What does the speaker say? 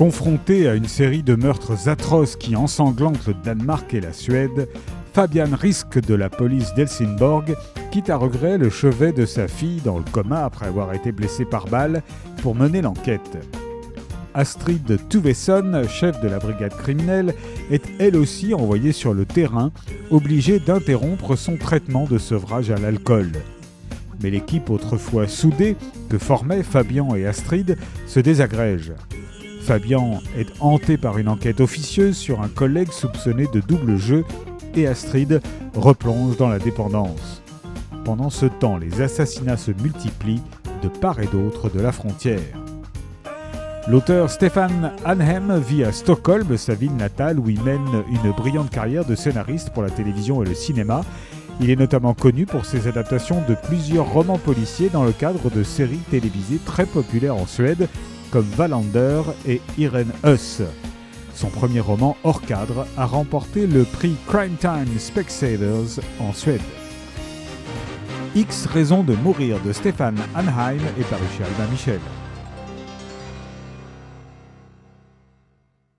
Confronté à une série de meurtres atroces qui ensanglantent le Danemark et la Suède, Fabian risque de la police d'Helsingborg, quitte à regret le chevet de sa fille dans le coma après avoir été blessé par balle, pour mener l'enquête. Astrid Tuvesson, chef de la brigade criminelle, est elle aussi envoyée sur le terrain, obligée d'interrompre son traitement de sevrage à l'alcool. Mais l'équipe autrefois soudée que formaient Fabian et Astrid se désagrège. Fabian est hanté par une enquête officieuse sur un collègue soupçonné de double jeu et Astrid replonge dans la dépendance. Pendant ce temps, les assassinats se multiplient de part et d'autre de la frontière. L'auteur Stefan Anhem vit à Stockholm, sa ville natale, où il mène une brillante carrière de scénariste pour la télévision et le cinéma. Il est notamment connu pour ses adaptations de plusieurs romans policiers dans le cadre de séries télévisées très populaires en Suède, comme Wallander et Irene Huss. Son premier roman hors cadre a remporté le prix Crime Time Specsavers en Suède. X raisons de mourir de Stéphane Anheim est paru chez Albin Michel.